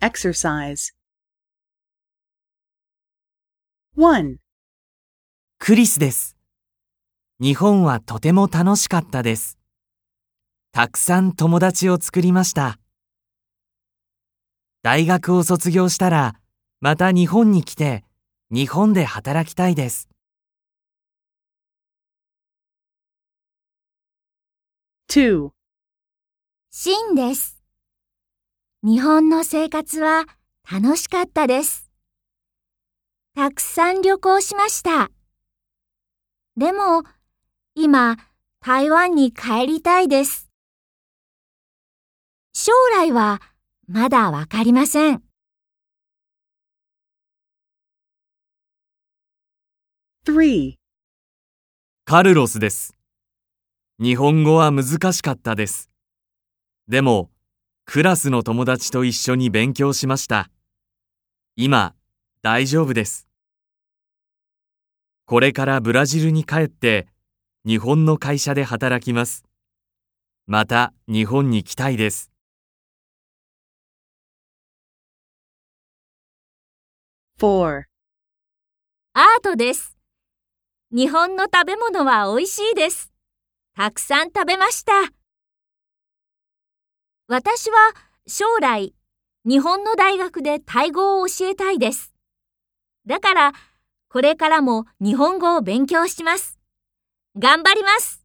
Exercise 1. クリスです。日本はとても楽しかったです。たくさん友達を作りました。大学を卒業したら、また日本に来て、日本で働きたいです。2. シンです。日本の生活は楽しかったです。たくさん旅行しました。でも、今、台湾に帰りたいです。将来はまだわかりません。3. カルロスです。日本語は難しかったです。でも、クラスの友達と一緒に勉強しました。今、大丈夫です。これからブラジルに帰って、日本の会社で働きます。また日本に来たいです。4. アートです。日本の食べ物は美味しいです。たくさん食べました。私は将来、日本の大学でタイ語を教えたいです。だから、これからも日本語を勉強します。頑張ります。